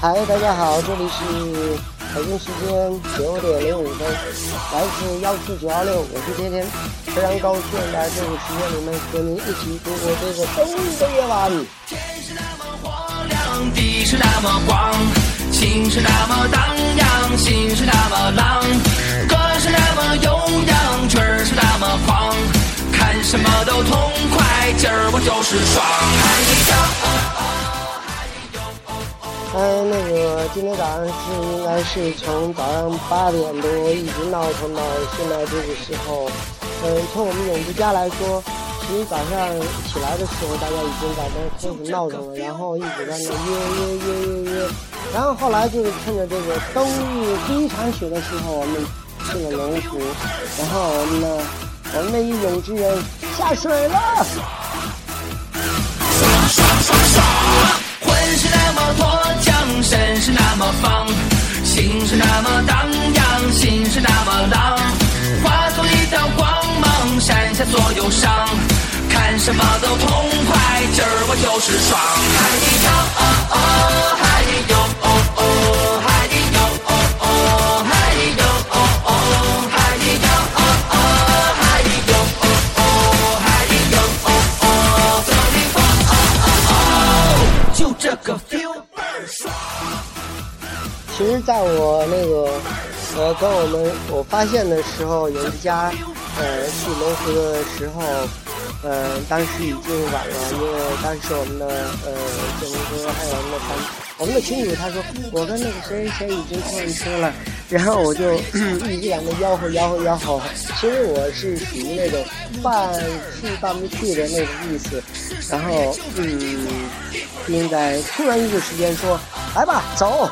嗨，大家好，这里是北京时间九点零五分，来自幺四九二六，我是天天，非常高兴在这个时间里面和您一起度过这个冬日的夜晚。天是那么火亮，地是那么广，情是那么荡漾，心是那么浪，歌是那么悠扬，曲儿是那么狂，看什么都痛快，今儿我就是爽。嗯，那个今天早上是应该是从早上八点多一直闹腾到现在这个时候。嗯，从我们永之家来说，其实早上起来的时候，大家已经在那开始闹腾了，然后一直在那约约约约约。然后后来就是趁着这个冬日第一场雪的时候，我们去了龙湖，然后我们的我们的一永之人下水了。脱缰，身是那么放，心是那么荡漾，心是那么浪，化作一道光芒，闪下所有伤，看什么都痛快，今儿我就是爽。在我那个呃跟我们我发现的时候，有一家呃去龙湖的时候，呃当时已经晚了，因为当时我们的呃建龙哥还有我们的团我们的群主他说我跟那个谁谁已经上车了，然后我就一直在那吆喝吆喝吆喝。其实我是属于那种半去半不去的那种意思，然后嗯，应该突然一个时间说来吧走。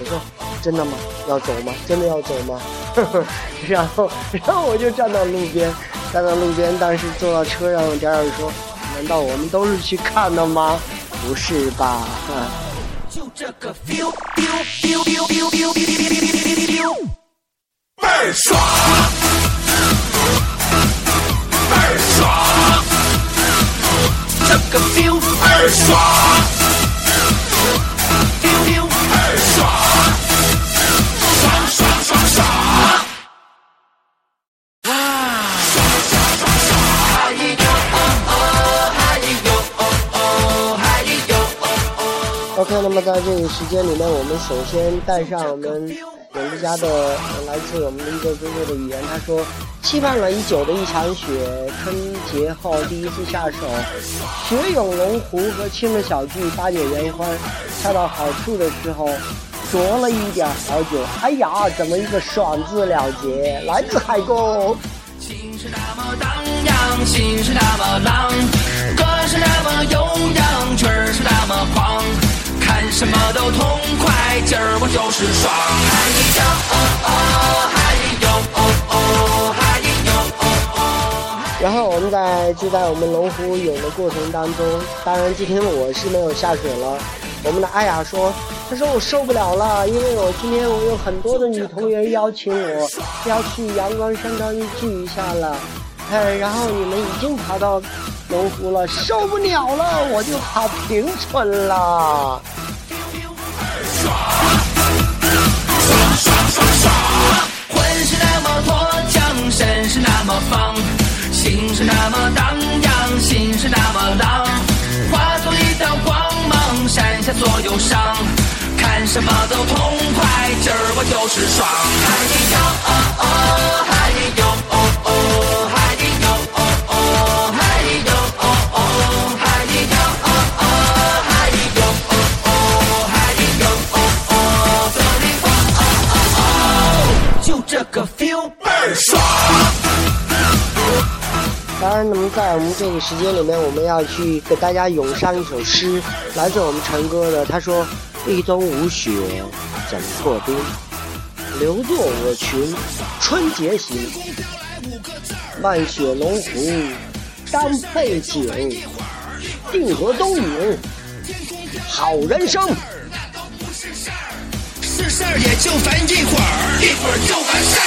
我说：“真的吗？要走吗？真的要走吗？然后，然后我就站到路边，站到路边，但是坐到车上，贾尔说：“难道我们都是去看的吗？不是吧？”就这个 feel，feel，feel，feel，feel，feel，倍儿爽，倍儿爽，这个 feel 倍儿爽。OK，那么在这个时间里面，我们首先带上我们永之家的呃来自我们的一个哥哥的语言，他说：“期盼了已久的一场雪，春节后第一次下手，雪涌龙湖和亲了小聚，八九言欢，恰到好处的时候。”酌了一点好酒，哎呀，怎么一个爽字了结？来自海沟。情是那么荡漾，心是那么浪，歌是那么悠扬，曲儿是那么狂，看什么都痛快，今儿我就是爽。嗨哟哦哦，嗨哟哦哦，嗨哟哦哦。然后我们在就在我们龙湖泳的过程当中，当然今天我是没有下水了。我们的阿雅说，她说我受不了了，因为我今天我有很多的女同学邀请我要去阳光山庄聚一下了，哎，然后你们已经跑到龙湖了，受不了了，我就跑平村了。身是那么方，心是那么荡漾，心是那么浪，化作一道光芒，闪下所有伤，看什么都痛快，今儿我就是爽。嗨哟哦哦，嗨哟哦哦，然，那么在我们这个时间里面，我们要去给大家咏上一首诗，来自我们陈哥的。他说：“立冬无雪怎破冰？留作我群春节行。漫雪龙湖当背景，定河东影好人生。”是事儿也就烦一会儿，一会儿就完事儿。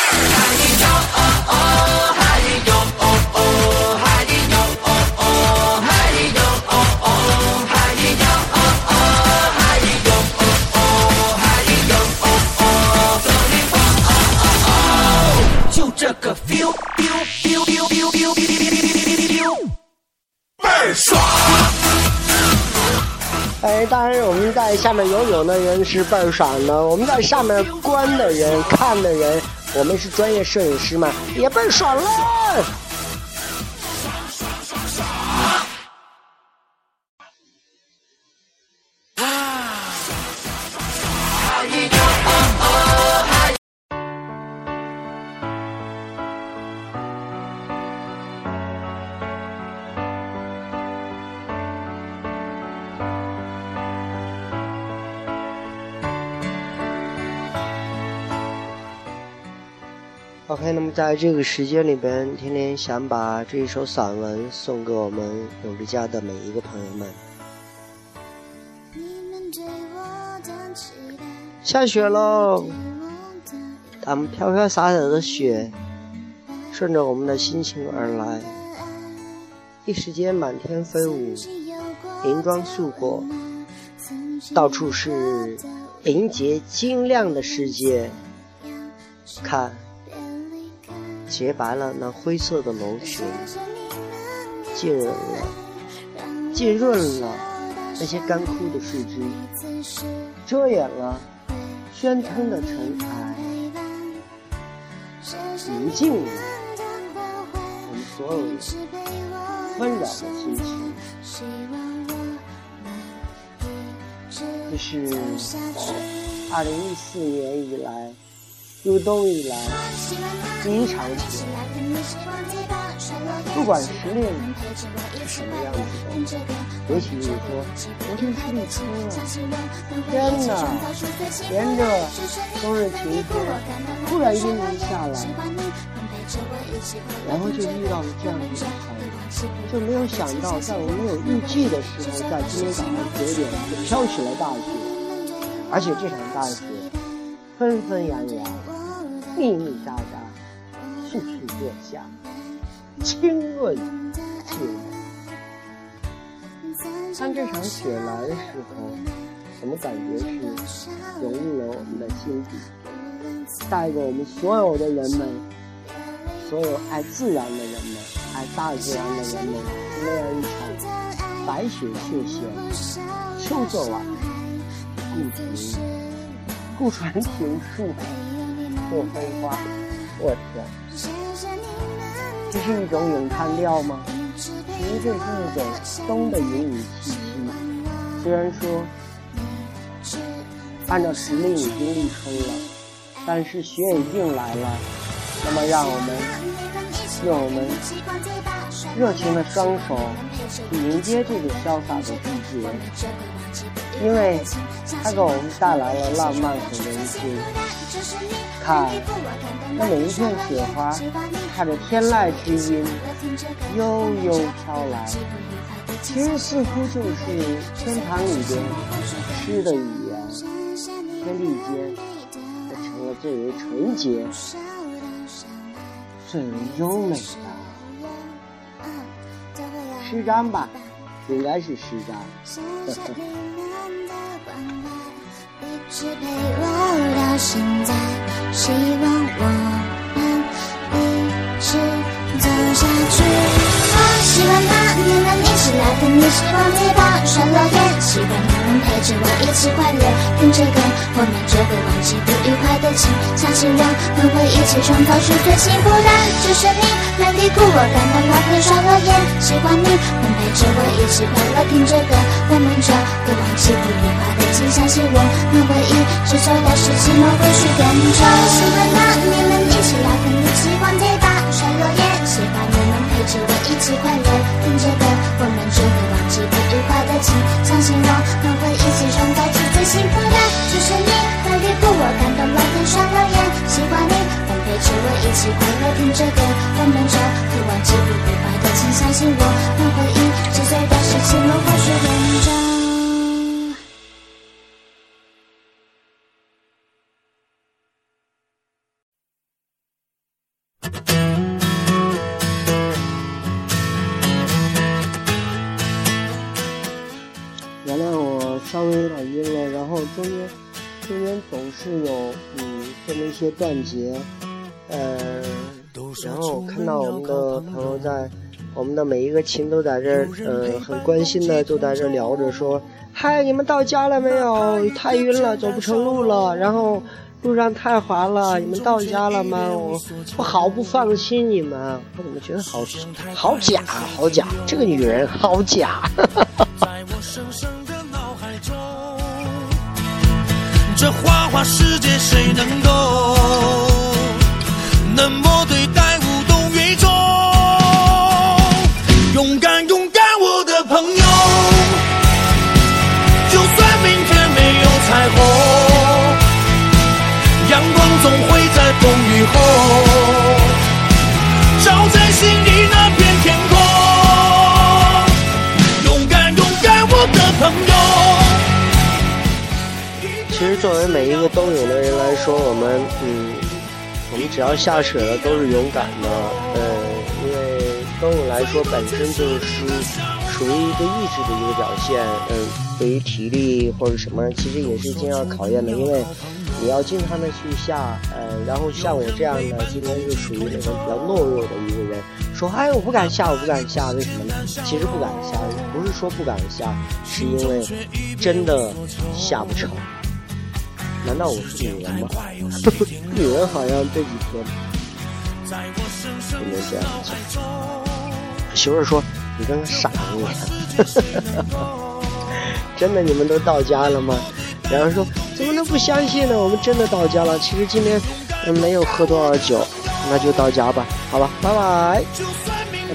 在下面游泳的人是倍儿爽的，我们在下面观的人、看的人，我们是专业摄影师嘛，也倍儿爽了。OK，那么在这个时间里边，天天想把这一首散文送给我们永之家的每一个朋友们。下雪喽，咱们飘飘洒洒的雪，顺着我们的心情而来，一时间满天飞舞，银装素裹，到处是银洁晶亮的世界，看。洁白了那灰色的楼群，浸润了，浸润了那些干枯的树枝，遮掩了喧腾的尘埃，宁静了我们所有的纷扰的心情。这是二零一四年以来。入冬以来，第一场雪，不管十年以后是什么样子的，尤其你说昨天是立春了，天哪，连着冬日晴天，突然阴雨下来，然后就遇到了这样一个场，就没有想到在我没有预计的时候，在今天早上九点就飘起了大雪，而且这场大雪纷纷扬扬。密密匝匝，簌簌落下，清润洁当这场雪来的时候，我们感觉是融入了我们的心底，带给我们所有的人们，所有爱自然的人们，爱大自然的人们，那样一场白雪秀雪，秋作晚，故庭故传庭树。过飞花，我天，这是一种咏叹调吗？其实这是一种冬的隐隐气息。虽然说按照时令已经立春了，但是雪已经来了。那么让我们用我们热情的双手去迎接这个潇洒的季节，因为它给我们带来了浪漫和温馨。看，那每一片雪花，踏着天籁之音，悠悠飘来，其实似乎就是天堂里边诗的语言，天地间也成了最为纯洁、最为优美的诗章吧，应该是诗章。一直陪我到现在希望我们一直走下去。我希望那年能一起来跟你时光街道刷落叶，希望你能陪着我一起快乐，听着歌，我们就会忘记不愉快的情。相信我们会一起创造出最幸福的就是你。来低谷我感到那片刷落叶，喜欢你能陪着我一起快乐，听着歌，我们就会忘记不愉快的。请相信我们会一直走到世纪末会许更久。希望那年能一起聊天，一起逛街吧摔落叶，喜欢你能陪着我一起快乐，听着歌，我们就会忘记不愉快的情。相信我们会一起创造出最幸福的，就是你会礼物我感动了天刷落叶，喜欢你能陪着我一起快乐，听着歌，我们就会忘记不愉快的情。相信我们会一直走到世纪末会许更久。中间中间总是有嗯这么一些断节，呃，然后看到我们的朋友在我们的每一个亲都在这儿，呃，很关心的就在这聊着说：“嗨，你们到家了没有？太晕了，走不成路了。然后路上太滑了，你们到家了吗？我我好不放心你们，我怎么觉得好好假，好假，这个女人好假。这花花世界谁能懂？那么勇敢勇敢，我的朋友，就算明天没有彩虹，阳光总会在风雨后，照在心里那片天空。勇敢勇敢，我的朋友。其实，作为每一个冬泳的人来说，我们，嗯，我们只要下水了，都是勇敢的，呃，为冬泳来说本身就是属于一个意志的一个表现，嗯，对于体力或者什么，其实也是经常考验的，因为你要经常的去下，呃，然后像我这样的，今天是属于那种比较懦弱的一个人，说，哎，我不敢下，我不敢下，为什么呢？其实不敢下，不是说不敢下，是因为真的下不成。难道我是女人吗？女人好像这几天不能这样讲。媳妇儿说：“你跟个傻子一样。”真的，你们都到家了吗？然后说：“怎么能不相信呢？我们真的到家了。其实今天没有喝多少酒，那就到家吧。好吧，拜拜。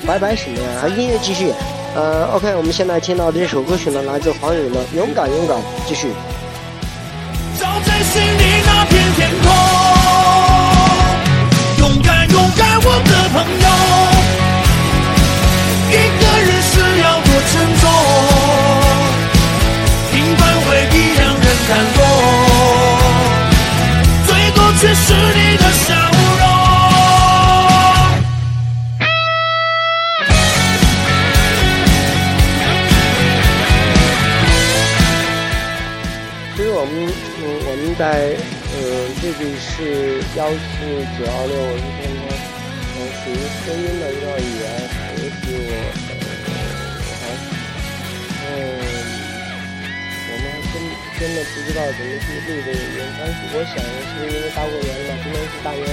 拜拜什么呀？音乐继续。呃，OK，我们现在听到的这首歌曲呢，来自黄勇的《勇敢勇敢》，继续。照在心里那片天空，勇敢勇敢，我的朋友。感动，最多却是你的笑容。其实我们，嗯，我们在，嗯，这里是幺四九二六，我是天天，嗯，属于声音的一个的不知道怎么去录这个语言，但是我想是因为大过年了，今天是大年，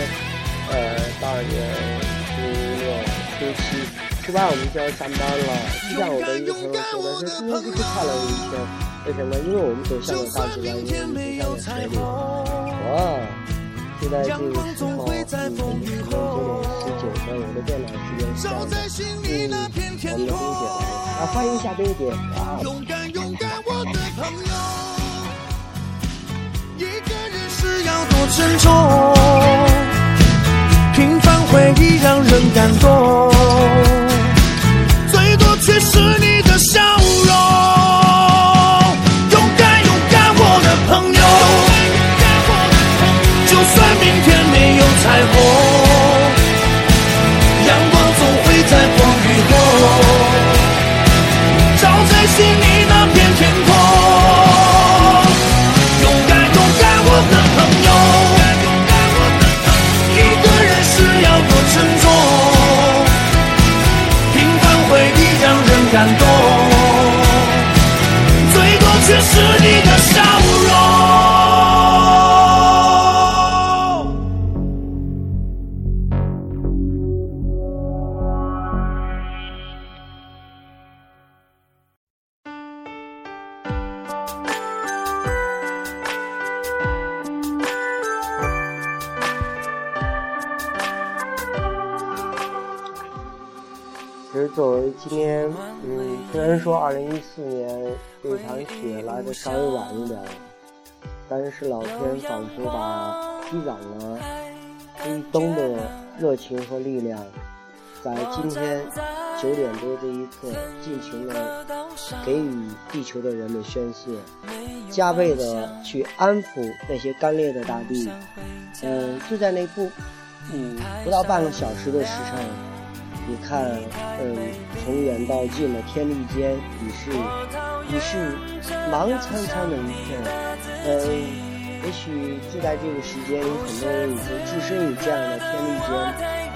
呃，大年初六、初七，初八我们就要上班了。就像我的一个朋友说的，说今天就是快乐的一天。为什么？因为我们走向了大自然，因为我们走向了水里。哇！就在这个时候，嗯，时间九点十九分，我的电脑时间是这样的。嗯，我们的冰姐来了，啊，欢迎一下冰姐。哇！是要多沉重，平凡回忆让人感动，最多却是你的笑容。勇敢勇敢，我的朋友。就算明天没有彩虹，阳光总会在风雨后。照在心虽然说二零一四年这场雪来的稍微晚一点，但是老天仿佛把积攒了一冬的热情和力量，在今天九点多这一刻，尽情的给予地球的人们宣泄，加倍的去安抚那些干裂的大地。嗯，就在那不，嗯，不到半个小时的时辰。你看，嗯，从远到近的天地间，已是已是茫苍苍的一片。嗯，也许就在这个时间，有很多人已经置身于这样的天地间，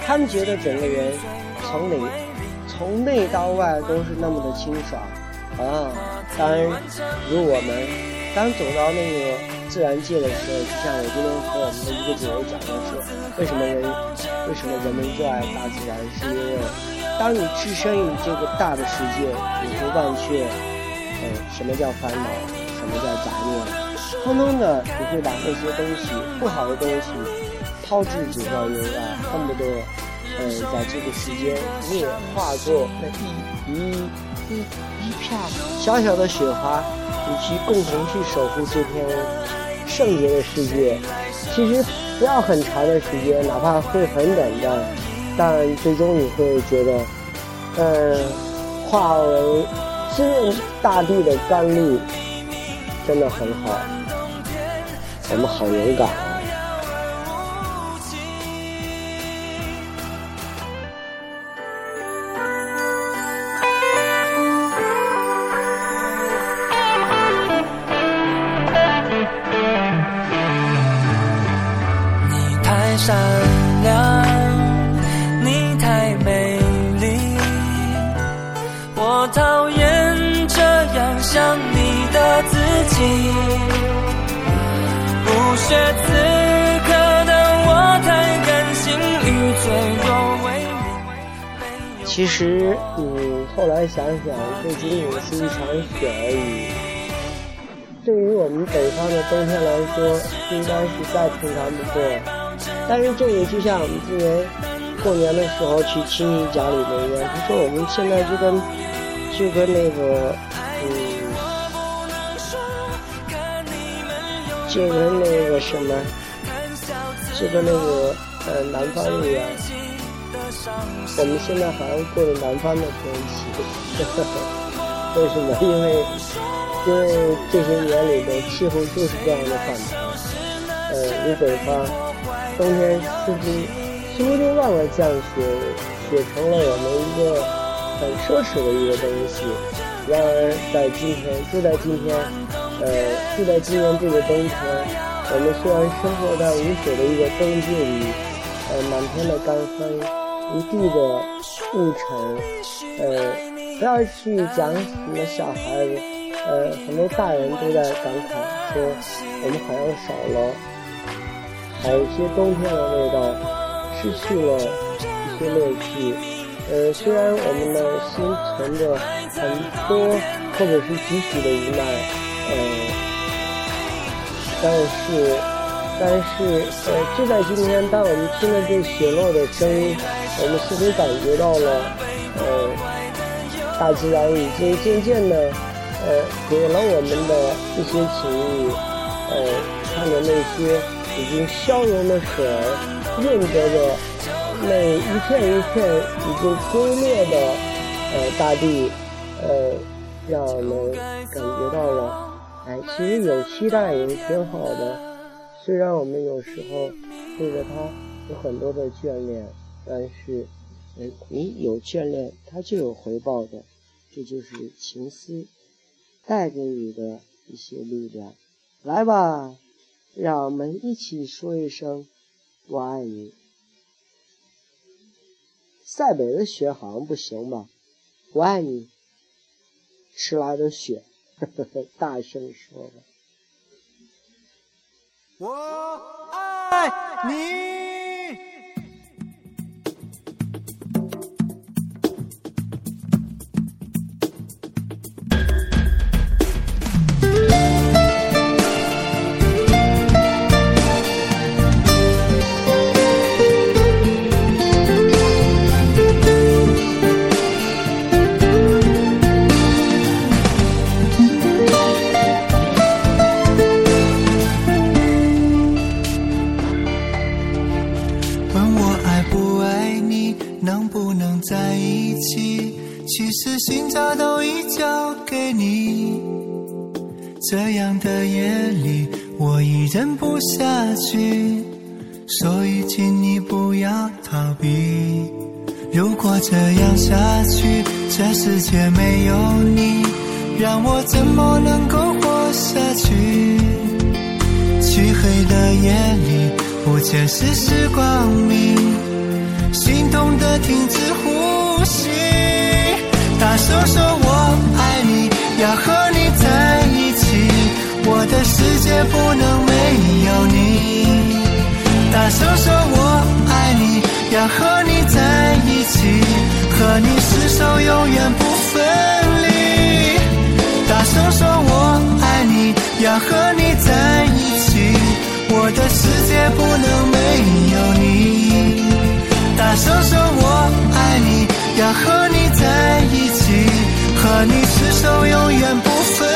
他们觉得整个人从里从内到外都是那么的清爽啊！当然，如我们当走到那个自然界的时候，就像我今天和我们的一个姐姐讲的说，为什么人为什么人们热爱大自然，是因为当你置身于这个大的世界，你会忘却，呃，什么叫烦恼，什么叫杂念，通通的你会把那些东西不好的东西抛之九霄云外，恨不得。嗯，在这个时间，你也化作那一一一一片小小的雪花，与其共同去守护这片圣洁的世界。其实不要很长的时间，哪怕会很短暂，但最终你会觉得，嗯，化为滋润大地的甘露，真的很好。我们好勇敢。其实，你后来想想，这仅仅是一场雪而已。对于我们北方的冬天来说，应该是再平常不过。但是这个就像我们之前过年的时候去亲戚家里面一样，就说我们现在就跟就跟那个嗯，就跟那个什么，就跟那个呃南方一样，我们现在好像过了南方的天气，为什么？因为因为这些年里的气候就是这样的反常，呃，如北方。冬天似乎似乎就忘了降雪，雪成了我们一个很奢侈的一个东西。然而在今天，就在今天，呃，就在今年这个冬天，我们虽然生活在无雪的一个冬季里，呃，满天的干风，一地的雾尘，呃，不要去讲什么小孩子，呃，很多大人都在感慨说，我们好像少了。还有一些冬天的味道，失去了一些乐趣。呃，虽然我们的心存着很多或者是几许的无奈，呃，但是，但是，呃，就在今天，当我们听了这雪落的声音，我们似乎感觉到了，呃，大自然已经渐渐的，呃，给了我们的一些情谊，呃，看着那些。已经消融的水，润泽着那一片一片已经龟裂的呃大地，呃，让我们感觉到了，哎，其实有期待也挺好的。虽然我们有时候对着它有很多的眷恋，但是，哎，你有眷恋，它就有回报的，这就是情思带给你的一些力量。来吧。让我们一起说一声“我爱你”。塞北的雪好像不行吧？我爱你，迟来的雪，大声说吧。我爱你。问我爱不爱你，能不能在一起？其实心早都已交给你这样的夜里，我已忍不下去，所以请你不要逃避。如果这样下去，这世界没有你，让我怎么能够活下去？漆黑的夜里，不见世事光明，心痛的停止呼吸。大声说我爱你，要和你在一起，我的世界不能没有你。大声说我爱你，要和你在一起，和你厮守永远不分离。大声说我爱你，要和你在一起，我的世界不能没有你。大声说我爱你，要和你在一起，和你厮守永远不分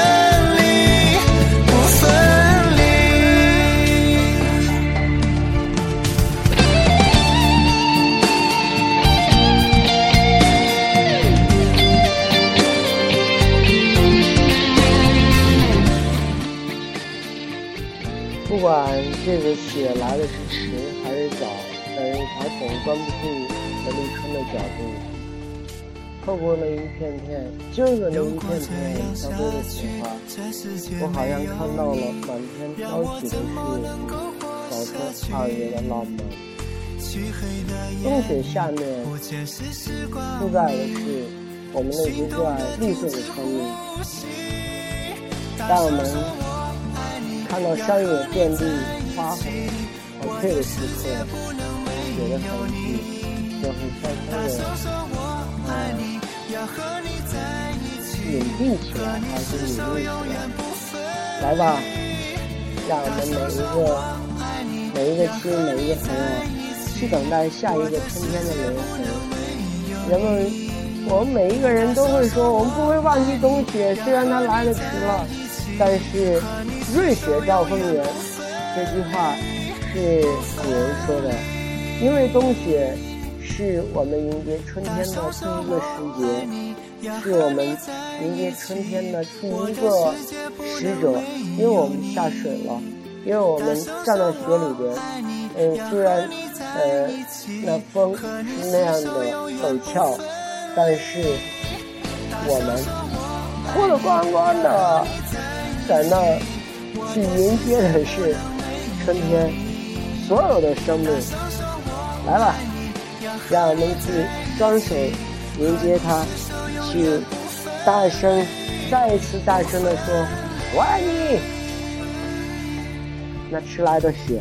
这个雪来的是迟还是早，但是它总关不住陈立春的脚步。透过那一片片，就是那一片片飘飞的雪花，我好像看到了满天飘起的是早春二月的浪漫。冬雪下面覆盖的是我们那些热爱绿色的生命。当我们看到山野遍地花红和翠的时刻，雪的痕迹就会悄悄的，嗯，隐蔽起来，还是隐匿起来？来吧，让我们每一个、每一个亲、每一个朋友，去等待下一个春天的轮回。人们，我们每一个人都会说，我们不会忘记冬雪，虽然它来的迟了。但是“瑞雪兆丰年”这句话是古人说的，因为冬雪是我们迎接春天的第一个时节，是我们迎接春天的第一个使者。因为我们下水了，因为我们站在雪里边，嗯，虽然呃那风是那样的陡峭，但是我们脱得光光的。在那儿去迎接的是春天所有的生命，来吧，让我们去双手迎接它，去大声、再一次大声地说：“我爱你！”那迟来的雪。